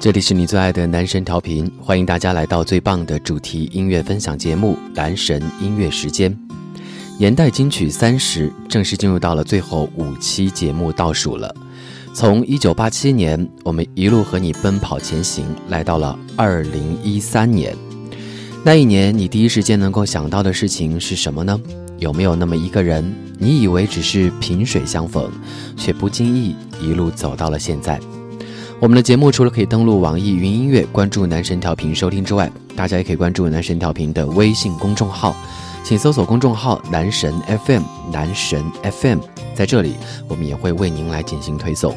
这里是你最爱的男神调频，欢迎大家来到最棒的主题音乐分享节目《男神音乐时间》。年代金曲三十正式进入到了最后五期节目倒数了。从一九八七年，我们一路和你奔跑前行，来到了二零一三年。那一年，你第一时间能够想到的事情是什么呢？有没有那么一个人，你以为只是萍水相逢，却不经意一路走到了现在？我们的节目除了可以登录网易云音乐关注男神调频收听之外，大家也可以关注男神调频的微信公众号，请搜索公众号“男神 FM”，男神 FM，在这里我们也会为您来进行推送。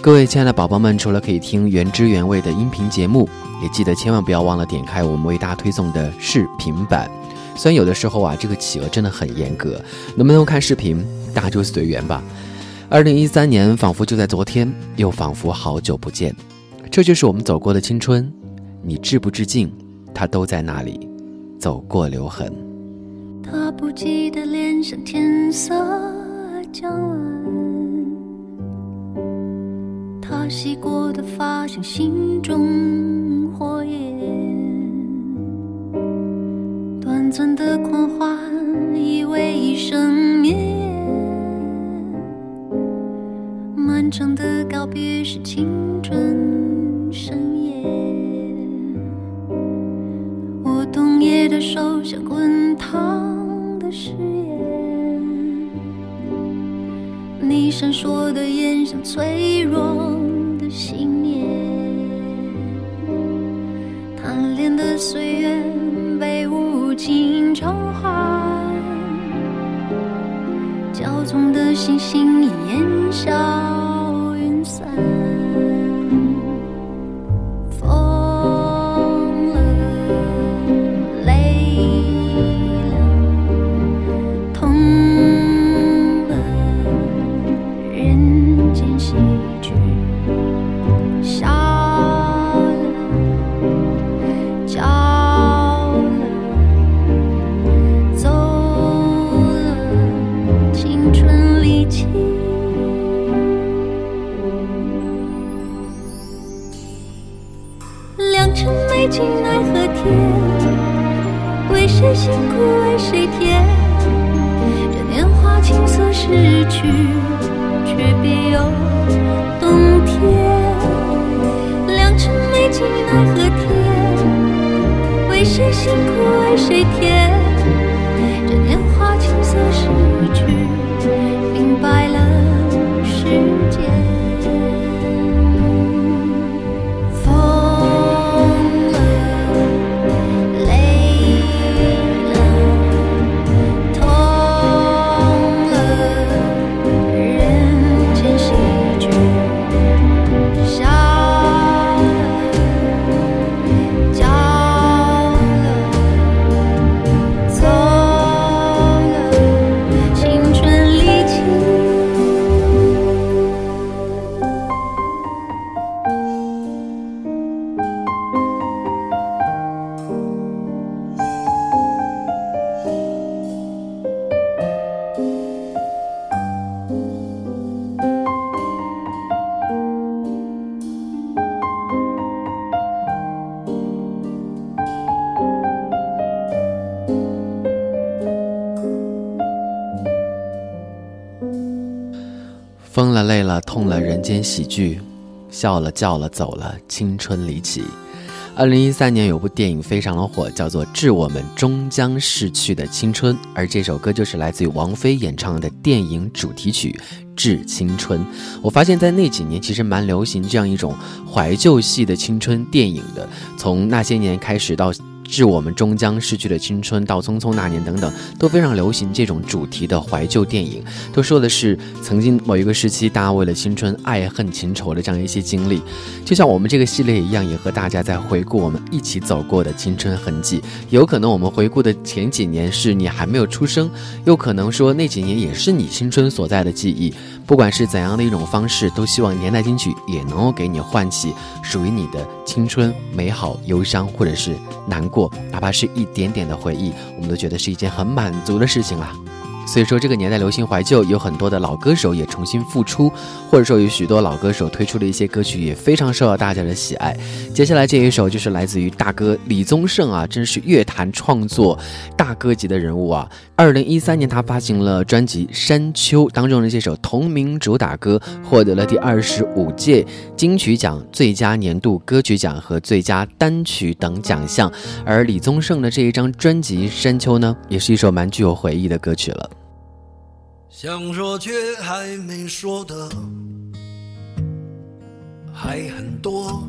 各位亲爱的宝宝们，除了可以听原汁原味的音频节目，也记得千万不要忘了点开我们为大家推送的视频版。虽然有的时候啊，这个企鹅真的很严格，能不能看视频，大家就随缘吧。二零一三年仿佛就在昨天，又仿佛好久不见。这就是我们走过的青春，你至不致敬，它都在那里，走过留痕。他不羁的脸像天色将晚，他洗过的发像心中火焰，短暂的狂欢以为一生绵长的告别是青春盛宴，我冬夜的手像滚烫的誓言，你闪烁的眼像脆弱的信念，贪恋的岁月被无情偿还，骄纵的星星已烟消。喜剧；笑了，叫了，走了，青春离奇。二零一三年有部电影非常的火，叫做《致我们终将逝去的青春》，而这首歌就是来自于王菲演唱的电影主题曲《致青春》。我发现，在那几年其实蛮流行这样一种怀旧系的青春电影的，从那些年开始到。致我们终将逝去的青春到匆匆那年等等，都非常流行这种主题的怀旧电影，都说的是曾经某一个时期大家为了青春爱恨情仇的这样一些经历。就像我们这个系列一样，也和大家在回顾我们一起走过的青春痕迹。有可能我们回顾的前几年是你还没有出生，又可能说那几年也是你青春所在的记忆。不管是怎样的一种方式，都希望年代金曲也能够给你唤起属于你的青春、美好、忧伤，或者是难过，过哪怕是一点点的回忆，我们都觉得是一件很满足的事情啦。所以说，这个年代流行怀旧，有很多的老歌手也重新复出，或者说有许多老歌手推出的一些歌曲也非常受到大家的喜爱。接下来这一首就是来自于大哥李宗盛啊，真是乐坛创作大哥级的人物啊。二零一三年，他发行了专辑《山丘》当中的这首同名主打歌，获得了第二十五届金曲奖最佳年度歌曲奖和最佳单曲等奖项。而李宗盛的这一张专辑《山丘》呢，也是一首蛮具有回忆的歌曲了。想说却还没说的还很多，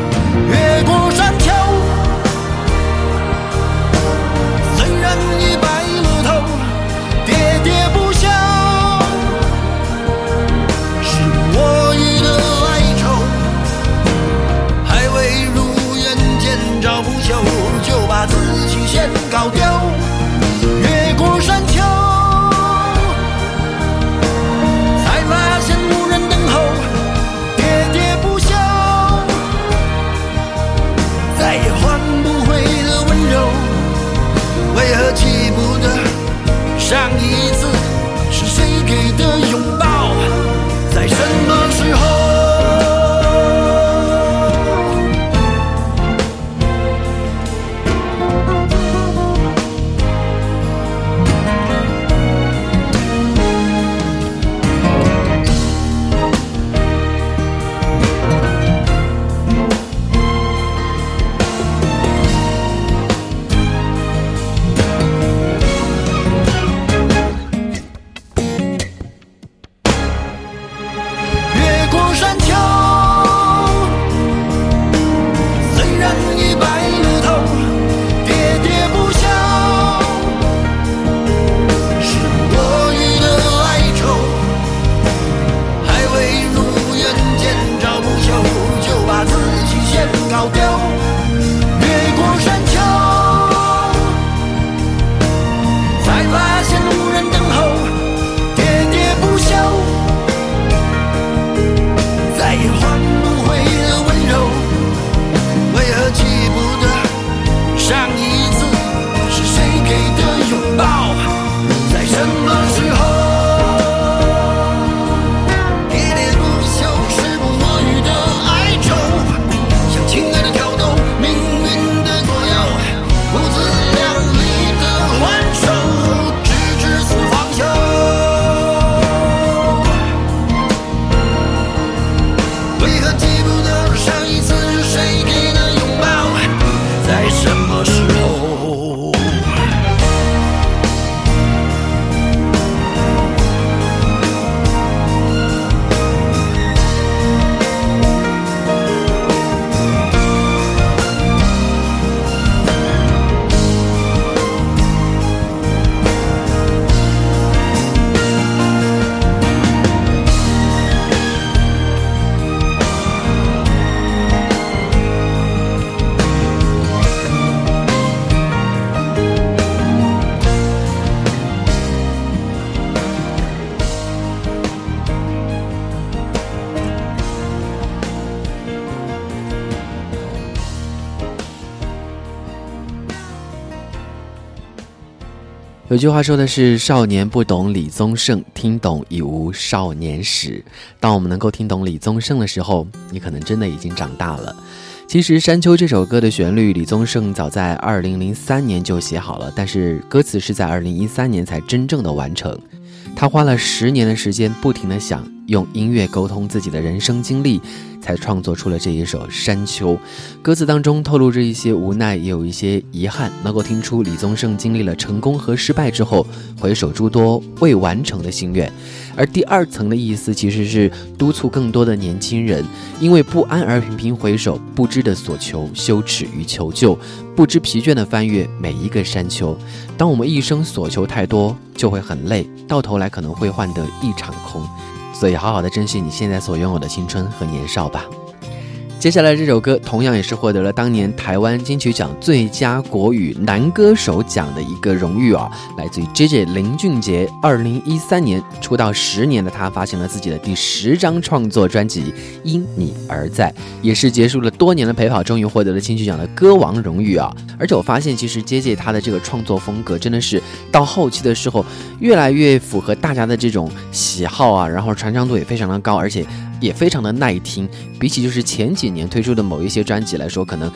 Nào 有句话说的是：“少年不懂李宗盛，听懂已无少年时。”当我们能够听懂李宗盛的时候，你可能真的已经长大了。其实《山丘》这首歌的旋律，李宗盛早在二零零三年就写好了，但是歌词是在二零一三年才真正的完成。他花了十年的时间，不停的想用音乐沟通自己的人生经历。才创作出了这一首《山丘》，歌词当中透露着一些无奈，也有一些遗憾，能够听出李宗盛经历了成功和失败之后，回首诸多未完成的心愿。而第二层的意思，其实是督促更多的年轻人，因为不安而频频回首，不知的所求，羞耻与求救，不知疲倦的翻越每一个山丘。当我们一生所求太多，就会很累，到头来可能会换得一场空。所以，好好的珍惜你现在所拥有的青春和年少吧。接下来这首歌同样也是获得了当年台湾金曲奖最佳国语男歌手奖的一个荣誉啊，来自于 J J 林俊杰。二零一三年出道十年的他发行了自己的第十张创作专辑《因你而在》，也是结束了多年的陪跑，终于获得了金曲奖的歌王荣誉啊！而且我发现，其实 J J 他的这个创作风格真的是到后期的时候越来越符合大家的这种喜好啊，然后传唱度也非常的高，而且。也非常的耐听，比起就是前几年推出的某一些专辑来说，可能。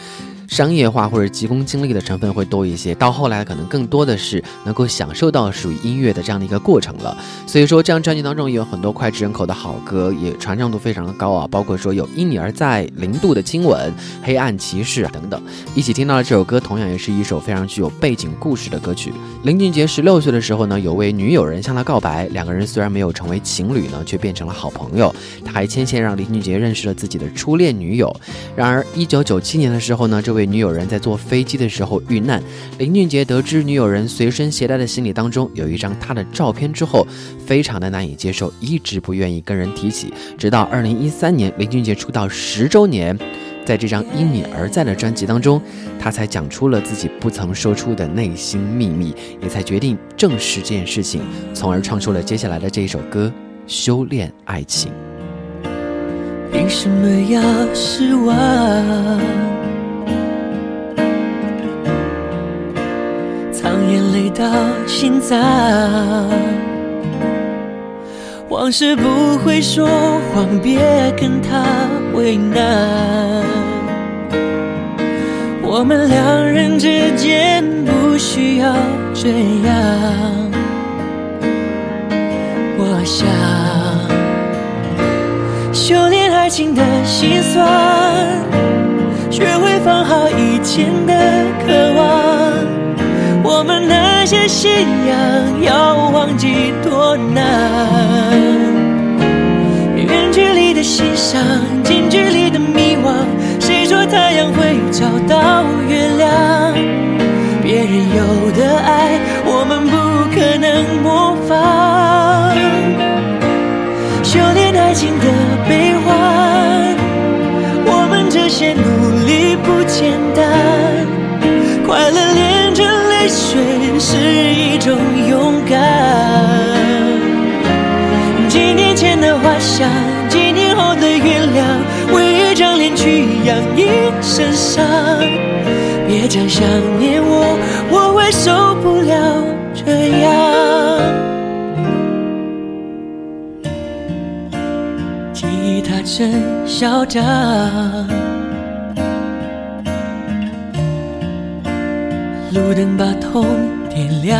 商业化或者急功近利的成分会多一些，到后来可能更多的是能够享受到属于音乐的这样的一个过程了。所以说，这张专辑当中也有很多脍炙人口的好歌，也传唱度非常的高啊。包括说有《因你而在》、零度的亲吻、黑暗骑士等等。一起听到的这首歌，同样也是一首非常具有背景故事的歌曲。林俊杰十六岁的时候呢，有位女友人向他告白，两个人虽然没有成为情侣呢，却变成了好朋友。他还牵线让林俊杰认识了自己的初恋女友。然而，一九九七年的时候呢，这位女友人在坐飞机的时候遇难，林俊杰得知女友人随身携带的行李当中有一张她的照片之后，非常的难以接受，一直不愿意跟人提起。直到二零一三年林俊杰出道十周年，在这张《因你而在》的专辑当中，他才讲出了自己不曾说出的内心秘密，也才决定正视这件事情，从而创出了接下来的这一首歌《修炼爱情》。凭什么要失望？眼泪到心脏，往事不会说谎，别跟他为难。我们两人之间不需要这样。我想修炼爱情的心酸，学会放好以前的渴望。我们那些信仰要忘记多难，远距离的欣赏，近距离的迷惘。谁说太阳会找到月亮？别人有的爱，我们不可能模仿。几年后的月亮，为一张脸去养一身伤。别再想念我，我会受不了这样。吉他真嚣张。路灯把痛点亮，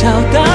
找到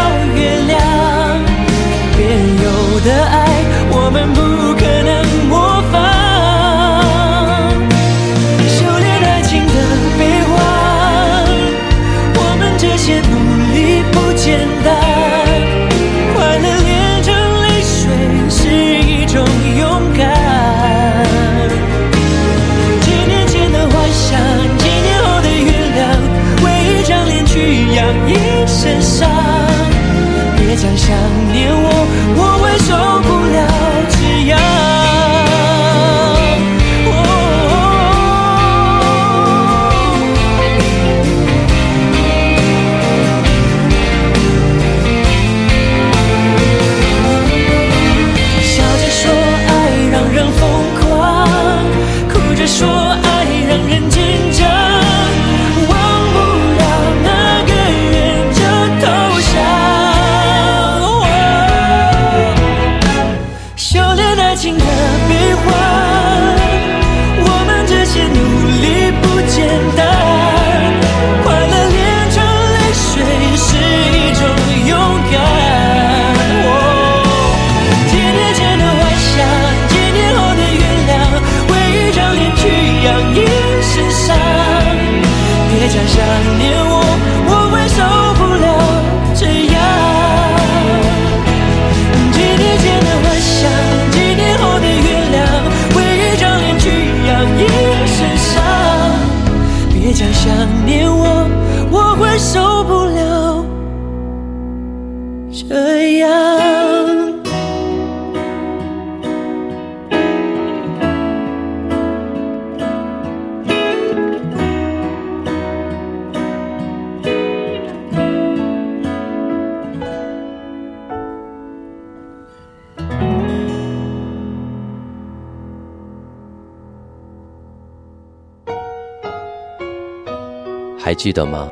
记得吗？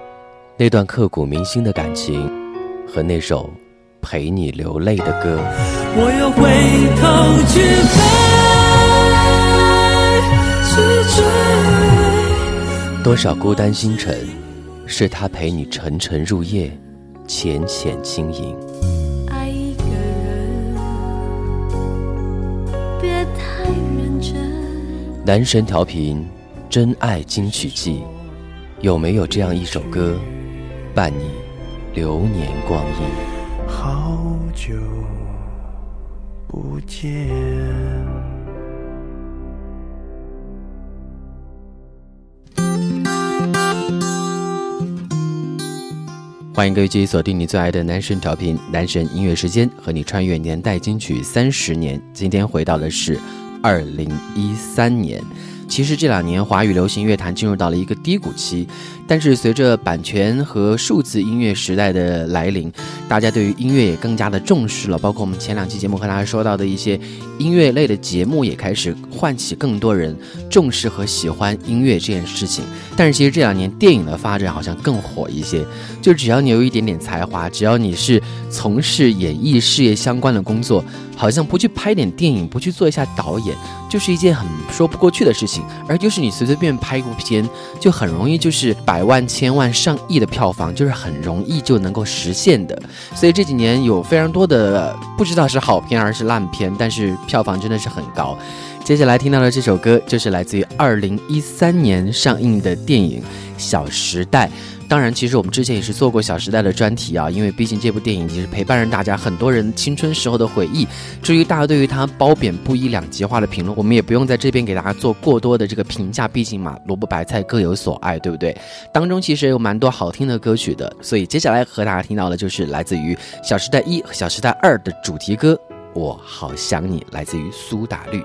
那段刻骨铭心的感情，和那首陪你流泪的歌。我又回头去飞，去追。多少孤单星辰，是他陪你沉沉入夜，浅浅轻盈。爱一个人，别太认真。男神调频，真爱金曲季，有没有这样一首歌，伴你流年光阴？好久不见。欢迎各位继续锁定你最爱的男神调频，男神音乐时间，和你穿越年代金曲三十年。今天回到的是二零一三年。其实这两年华语流行乐坛进入到了一个低谷期，但是随着版权和数字音乐时代的来临，大家对于音乐也更加的重视了。包括我们前两期节目和大家说到的一些音乐类的节目，也开始唤起更多人重视和喜欢音乐这件事情。但是其实这两年电影的发展好像更火一些，就只要你有一点点才华，只要你是从事演艺事业相关的工作，好像不去拍点电影，不去做一下导演，就是一件很说不过去的事情。而就是你随随便拍一部片，就很容易就是百万、千万、上亿的票房，就是很容易就能够实现的。所以这几年有非常多的不知道是好片还是烂片，但是票房真的是很高。接下来听到的这首歌，就是来自于二零一三年上映的电影《小时代》。当然，其实我们之前也是做过《小时代》的专题啊，因为毕竟这部电影也是陪伴着大家很多人青春时候的回忆。至于大家对于它褒贬不一、两极化的评论，我们也不用在这边给大家做过多的这个评价，毕竟嘛，萝卜白菜各有所爱，对不对？当中其实也有蛮多好听的歌曲的，所以接下来和大家听到的就是来自于《小时代一》和《小时代二》的主题歌《我好想你》，来自于苏打绿。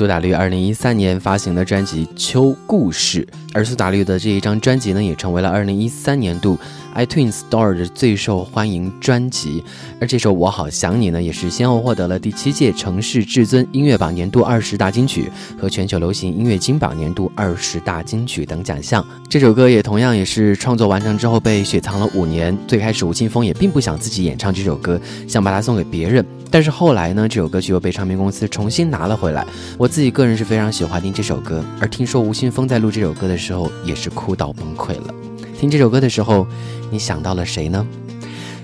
苏打绿二零一三年发行的专辑《秋故事》，而苏打绿的这一张专辑呢，也成为了二零一三年度 iTunes Store 的最受欢迎专辑。而这首《我好想你》呢，也是先后获得了第七届城市至尊音乐榜年度二十大金曲和全球流行音乐金榜年度二十大金曲等奖项。这首歌也同样也是创作完成之后被雪藏了五年。最开始吴青峰也并不想自己演唱这首歌，想把它送给别人。但是后来呢，这首歌曲又被唱片公司重新拿了回来。我自己个人是非常喜欢听这首歌，而听说吴青峰在录这首歌的时候也是哭到崩溃了。听这首歌的时候，你想到了谁呢？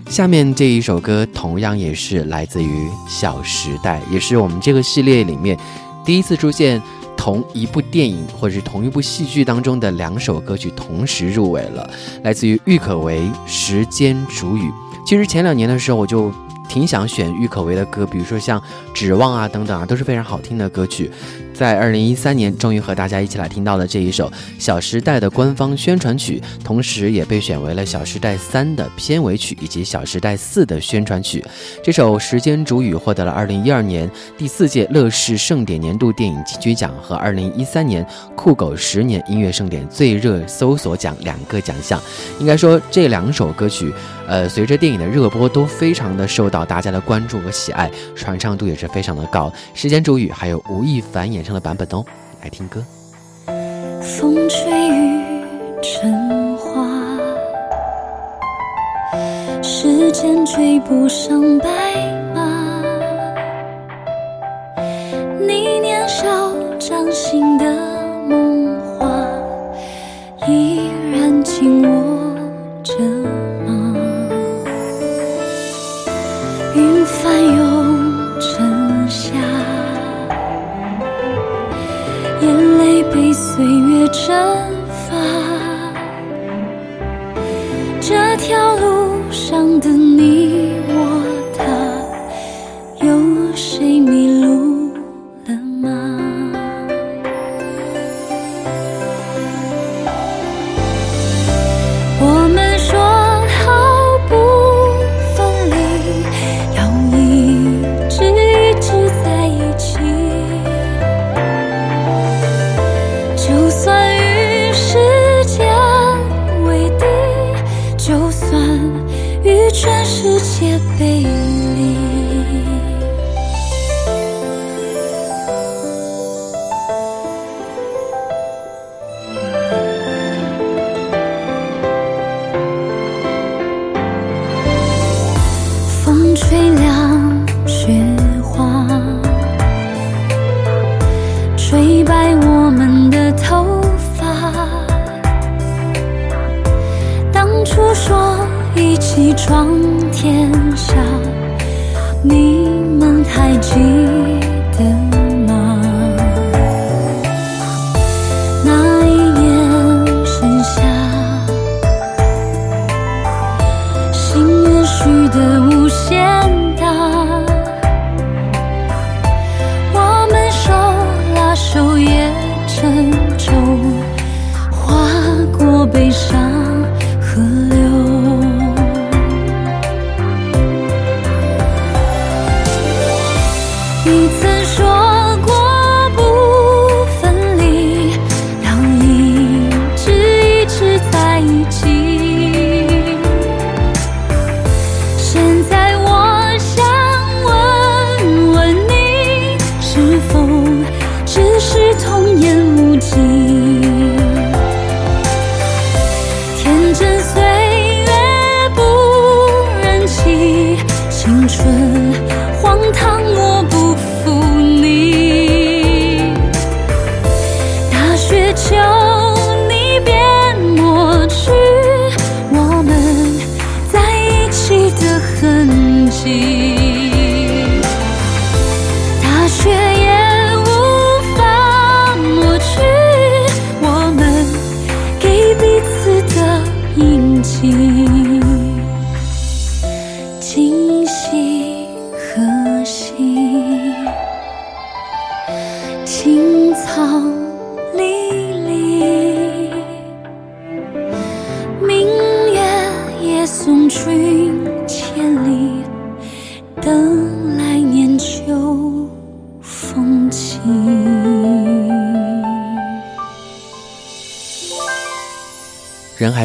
下面这一首歌同样也是来自于《小时代》，也是我们这个系列里面第一次出现同一部电影或者是同一部戏剧当中的两首歌曲同时入围了，来自于郁可唯《时间煮雨》。其实前两年的时候我就挺想选郁可唯的歌，比如说像《指望》啊等等啊，都是非常好听的歌曲。在二零一三年，终于和大家一起来听到了这一首《小时代》的官方宣传曲，同时也被选为了《小时代三》的片尾曲以及《小时代四》的宣传曲。这首《时间煮雨》获得了二零一二年第四届乐视盛典年度电影金曲奖和二零一三年酷狗十年音乐盛典最热搜索奖两个奖项。应该说，这两首歌曲，呃，随着电影的热播，都非常的受到大家的关注和喜爱，传唱度也是非常的高。《时间煮雨》还有吴亦凡演唱的版本哦，来听歌。风吹雨成花，时间追不上白马。你年少掌心的梦话，依然紧握着眼泪被岁月蒸发。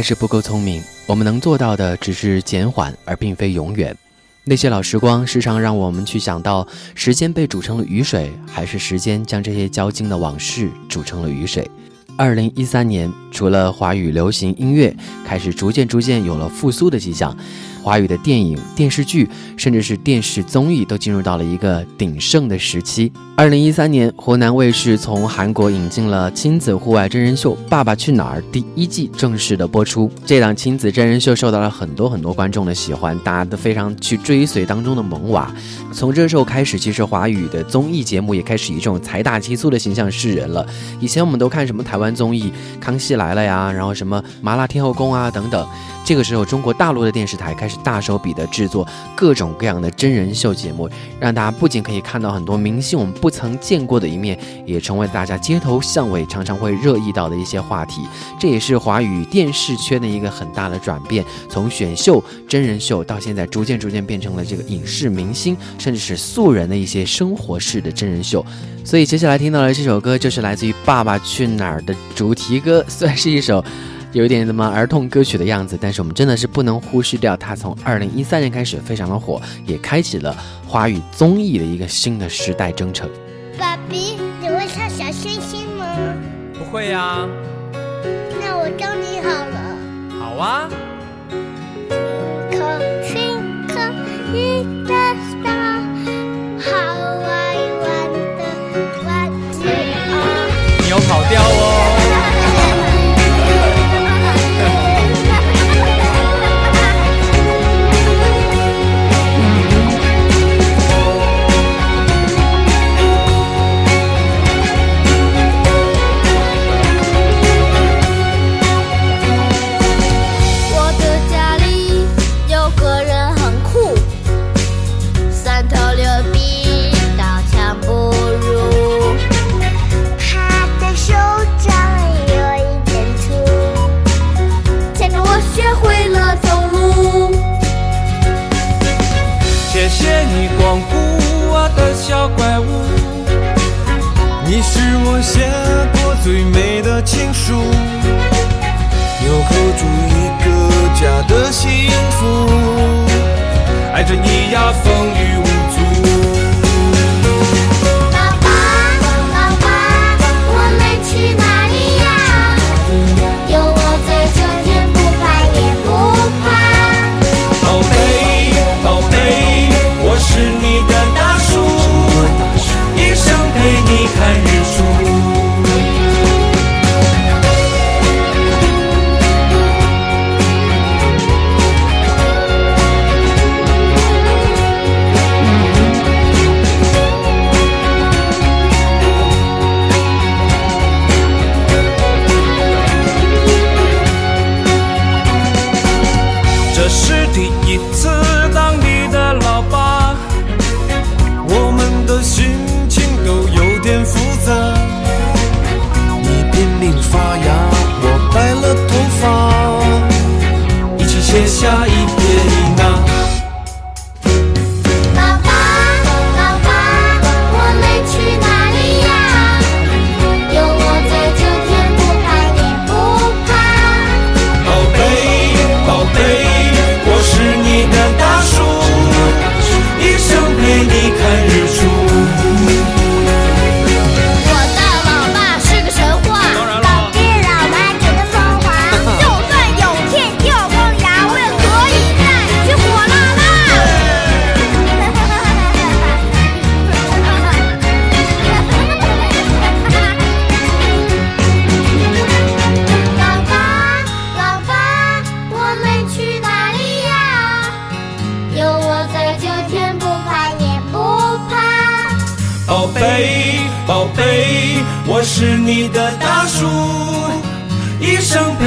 还是不够聪明，我们能做到的只是减缓，而并非永远。那些老时光，时常让我们去想到，时间被煮成了雨水，还是时间将这些交经的往事煮成了雨水。二零一三年，除了华语流行音乐开始逐渐逐渐有了复苏的迹象，华语的电影、电视剧，甚至是电视综艺都进入到了一个鼎盛的时期。二零一三年，湖南卫视从韩国引进了亲子户外真人秀《爸爸去哪儿》第一季正式的播出。这档亲子真人秀受到了很多很多观众的喜欢，大家都非常去追随当中的萌娃。从这时候开始，其实华语的综艺节目也开始以这种财大气粗的形象示人了。以前我们都看什么台湾综艺《康熙来了》呀，然后什么《麻辣天后宫》啊等等。这个时候，中国大陆的电视台开始大手笔的制作各种各样的真人秀节目，让大家不仅可以看到很多明星我们不曾见过的一面，也成为大家街头巷尾常常会热议到的一些话题。这也是华语电视圈的一个很大的转变，从选秀、真人秀到现在逐渐逐渐变成了这个影视明星，甚至是素人的一些生活式的真人秀。所以接下来听到的这首歌就是来自于《爸爸去哪儿》的主题歌，算是一首。有一点什么儿童歌曲的样子，但是我们真的是不能忽视掉它从二零一三年开始非常的火，也开启了华语综艺的一个新的时代征程。爸比，你会唱小星星吗？不会呀、那我教你好了。好啊。Star, how I wonder what you are. 你有跑调哦。写过最美的情书，纽扣住一个家的幸福，爱着你呀风雨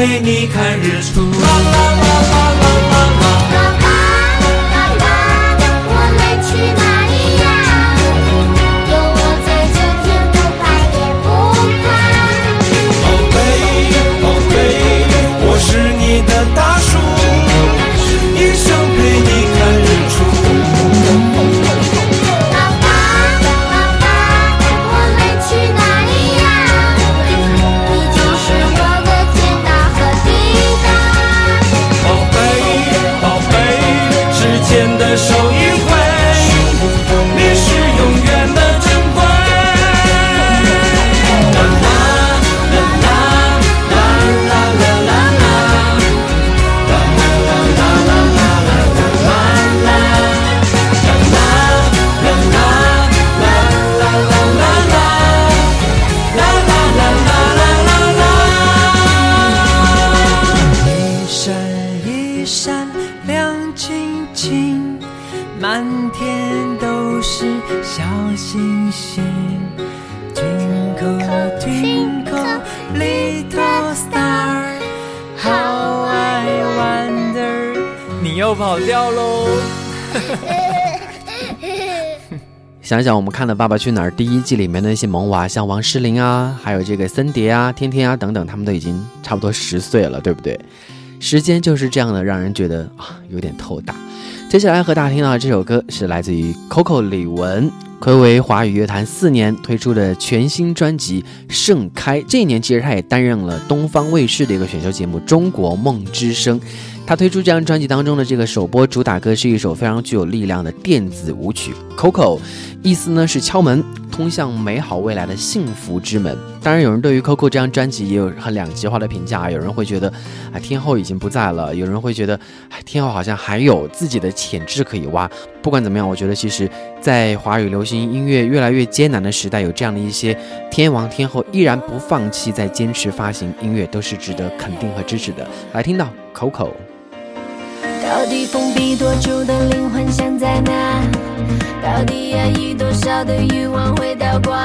陪你看日出。跑掉喽！想想我们看的《爸爸去哪儿》第一季里面的那些萌娃，像王诗龄啊，还有这个森碟啊、天天啊等等，他们都已经差不多十岁了，对不对？时间就是这样的，让人觉得啊有点透大。接下来和大家听到的这首歌是来自于 Coco 李玟，暌违华语乐坛四年推出的全新专辑《盛开》。这一年其实他也担任了东方卫视的一个选秀节目《中国梦之声》。他推出这张专辑当中的这个首播主打歌是一首非常具有力量的电子舞曲《Coco》，意思呢是敲门，通向美好未来的幸福之门。当然，有人对于 Coco 这张专辑也有很两极化的评价，有人会觉得，哎，天后已经不在了；有人会觉得，哎，天后好像还有自己的潜质可以挖。不管怎么样，我觉得其实，在华语流行音乐越来越艰难的时代，有这样的一些天王天后依然不放弃，在坚持发行音乐，都是值得肯定和支持的。来听到 Coco。到底封闭多久的灵魂想在哪？到底压抑多少的欲望会倒灌？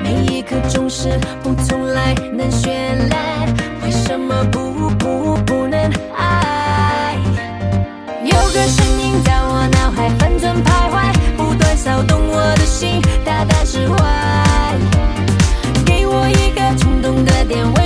每一刻总是不从来能绚烂，为什么不不不能爱？有个声音在我脑海翻转徘徊，不断骚动我的心，大大释怀。给我一个冲动的点位，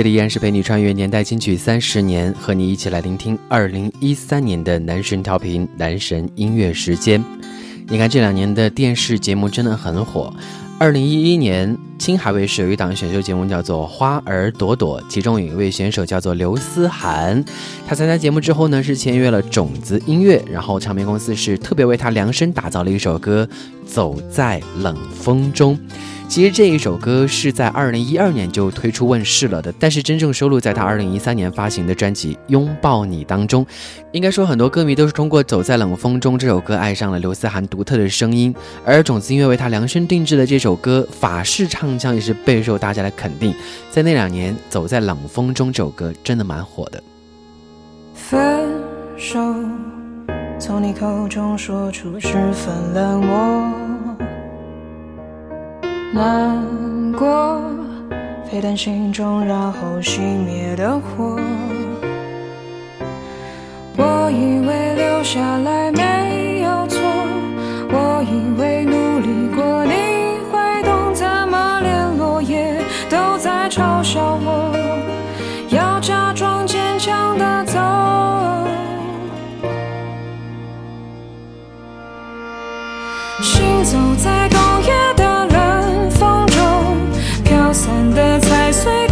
这里依然是陪你穿越年代金曲三十年，和你一起来聆听二零一三年的男神调频男神音乐时间。你看这两年的电视节目真的很火。二零一一年，青海卫视有一档选秀节目叫做《花儿朵朵》，其中有一位选手叫做刘思涵。他参加节目之后呢，是签约了种子音乐，然后唱片公司是特别为他量身打造了一首歌《走在冷风中》。其实这一首歌是在二零一二年就推出问世了的，但是真正收录在他二零一三年发行的专辑《拥抱你》当中。应该说，很多歌迷都是通过《走在冷风中》这首歌爱上了刘思涵独特的声音，而种子音乐为他量身定制的这首歌法式唱腔也是备受大家的肯定。在那两年，《走在冷风中》这首歌真的蛮火的。分手，从你口中说出十分冷漠。难过，沸腾心中然后熄灭的火。我以为留下来没有错，我以为努力过你会懂，怎么连落叶都在嘲笑我，要假装坚强的走。行走在的、踩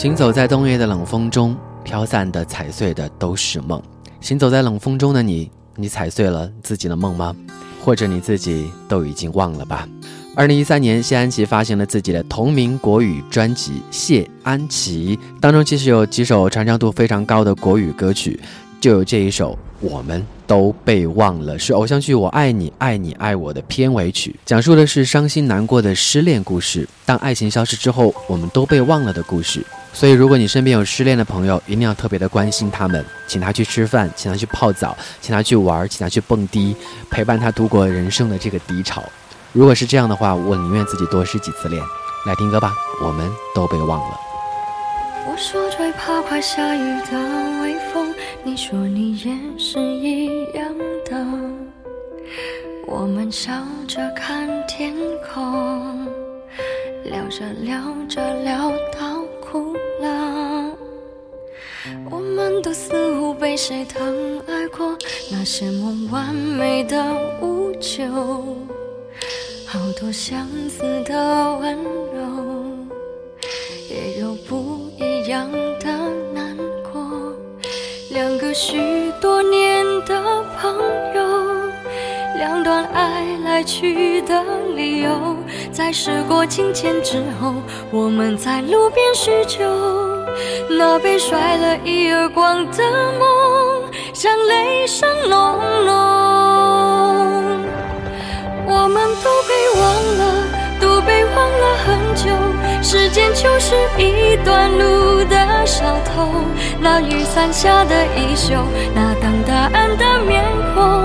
行走在冬夜的冷风中，飘散的、踩碎的都是梦。行走在冷风中的你，你踩碎了自己的梦吗？或者你自己都已经忘了吧？二零一三年，谢安琪发行了自己的同名国语专辑《谢安琪》，当中其实有几首传唱度非常高的国语歌曲，就有这一首《我们都被忘了》，是偶像剧《我爱你爱你爱我》的片尾曲，讲述的是伤心难过的失恋故事。当爱情消失之后，我们都被忘了的故事。所以，如果你身边有失恋的朋友，一定要特别的关心他们，请他去吃饭，请他去泡澡，请他去玩，请他去蹦迪，陪伴他度过人生的这个低潮。如果是这样的话，我宁愿自己多失几次恋。来听歌吧，我们都被忘了。我说最怕快下雨的微风，你说你也是一样的。我们笑着看天空，聊着聊着聊到哭了。我们都似乎被谁疼爱过，那些梦完美的无救，好多相似的温柔。也有不一样的难过。两个许多年的朋友，两段爱来去的理由，在时过境迁之后，我们在路边叙旧。那被甩了一耳光的梦，像雷声隆隆。我们都被忘了，都被忘了很久。时间就是一段路的小偷，那雨伞下的衣袖，那等答案的面孔，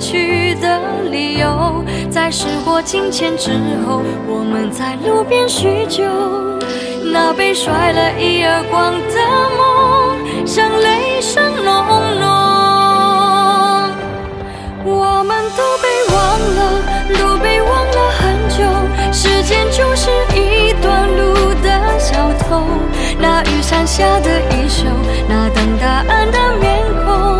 去的理由，在时过境迁之后，我们在路边叙旧。那被甩了一耳光的梦，像雷声隆隆。我们都被忘了，都被忘了很久。时间就是一段路的小偷，那雨伞下的衣袖，那等答案的面孔，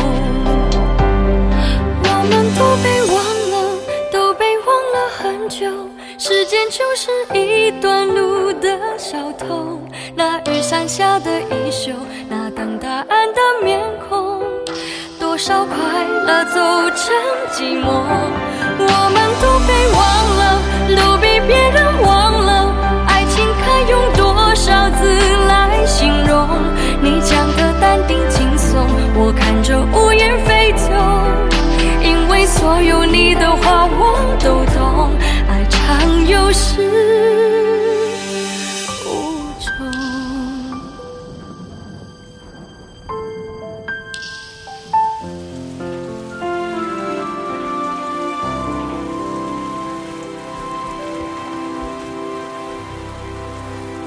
间就是一段路的小偷，那雨伞下的衣袖，那等答案的面孔。多少快乐走成寂寞，我们都被忘了，都被别人忘了。爱情该用多少字来形容？你讲的淡定轻松，我看着乌云飞走。因为所有你的长有始无终。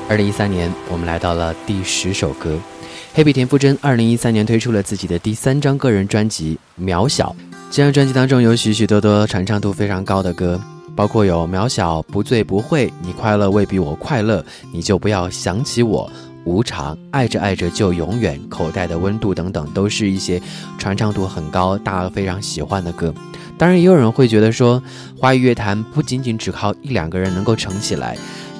二零一三年，我们来到了第十首歌。黑笔田馥甄二零一三年推出了自己的第三张个人专辑《渺小》。这张专辑当中有许许多多传唱度非常高的歌，包括有《渺小》《不醉不会》《你快乐未必我快乐》《你就不要想起我》《无常、爱着爱着就永远、口袋的温度等等，都是一些传唱度很高、大家非常喜欢的歌。当然，也有人会觉得说，华语乐坛不仅仅只靠一两个人能够撑起来，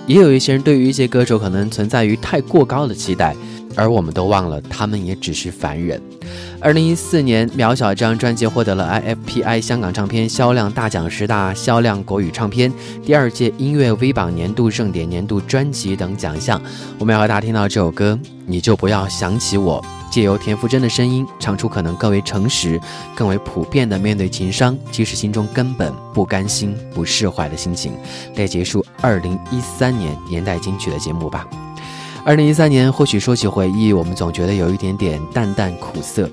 也有一些人对于一些歌手可能存在于太过高的期待。而我们都忘了，他们也只是凡人。二零一四年，渺小这张专辑获得了 IFPI 香港唱片销量大奖十大销量国语唱片、第二届音乐 V 榜年度盛典年度专辑等奖项。我们要和大家听到这首歌，你就不要想起我。借由田馥甄的声音，唱出可能更为诚实、更为普遍的面对情伤，即使心中根本不甘心、不释怀的心情，来结束二零一三年年代金曲的节目吧。二零一三年，或许说起回忆，我们总觉得有一点点淡淡苦涩，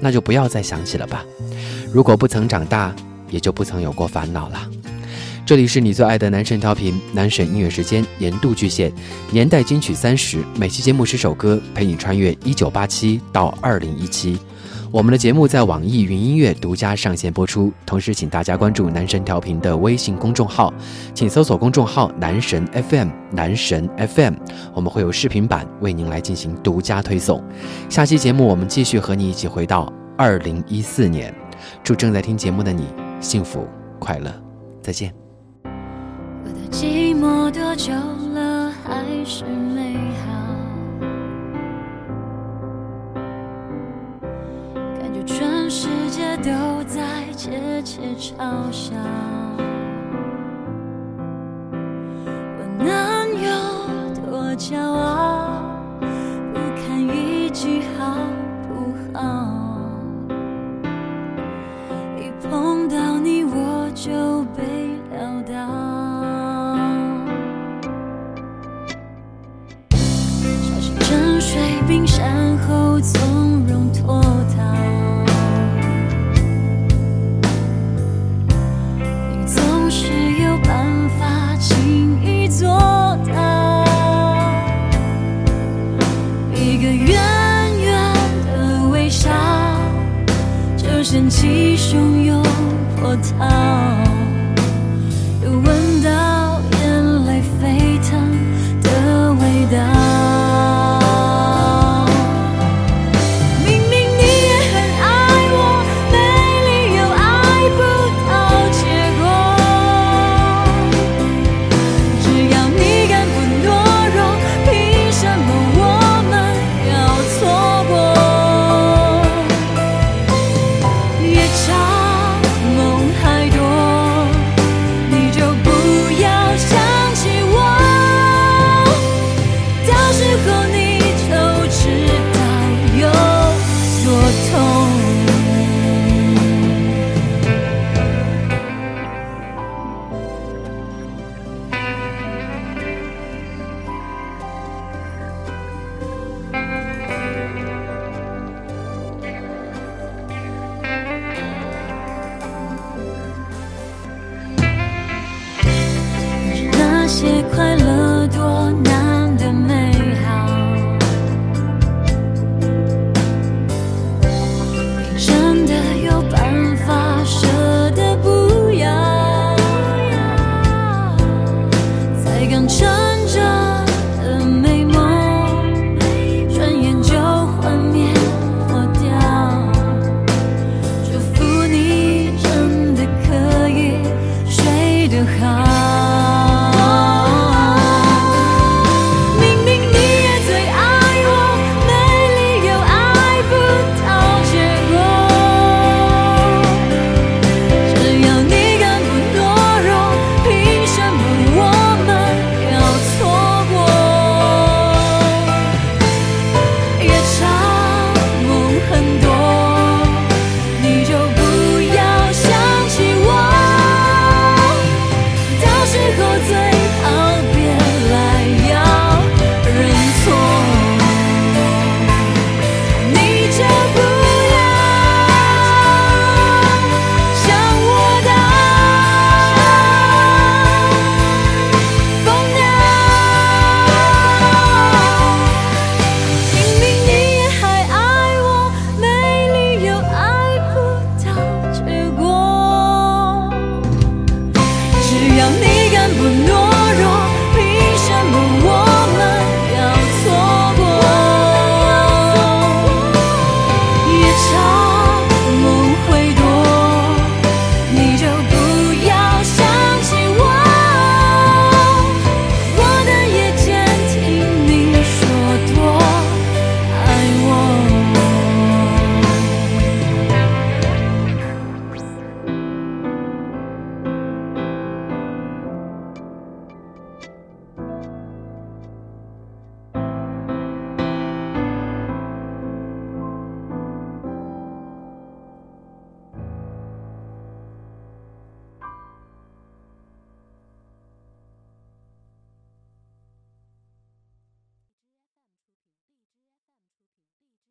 那就不要再想起了吧。如果不曾长大，也就不曾有过烦恼了。这里是你最爱的男神调频，男神音乐时间年度巨献，年代金曲三十，每期节目十首歌，陪你穿越一九八七到二零一七。我们的节目在网易云音乐独家上线播出，同时请大家关注男神调频的微信公众号，请搜索公众号“男神 FM”，男神 FM，我们会有视频版为您来进行独家推送。下期节目我们继续和你一起回到二零一四年，祝正在听节目的你幸福快乐，再见。我的寂寞多久了还是美全世界都在窃窃嘲笑。我能有多骄傲？不堪一击好不好？一碰到你我就被撂倒。小心沉睡冰山后从容脱起汹涌波涛。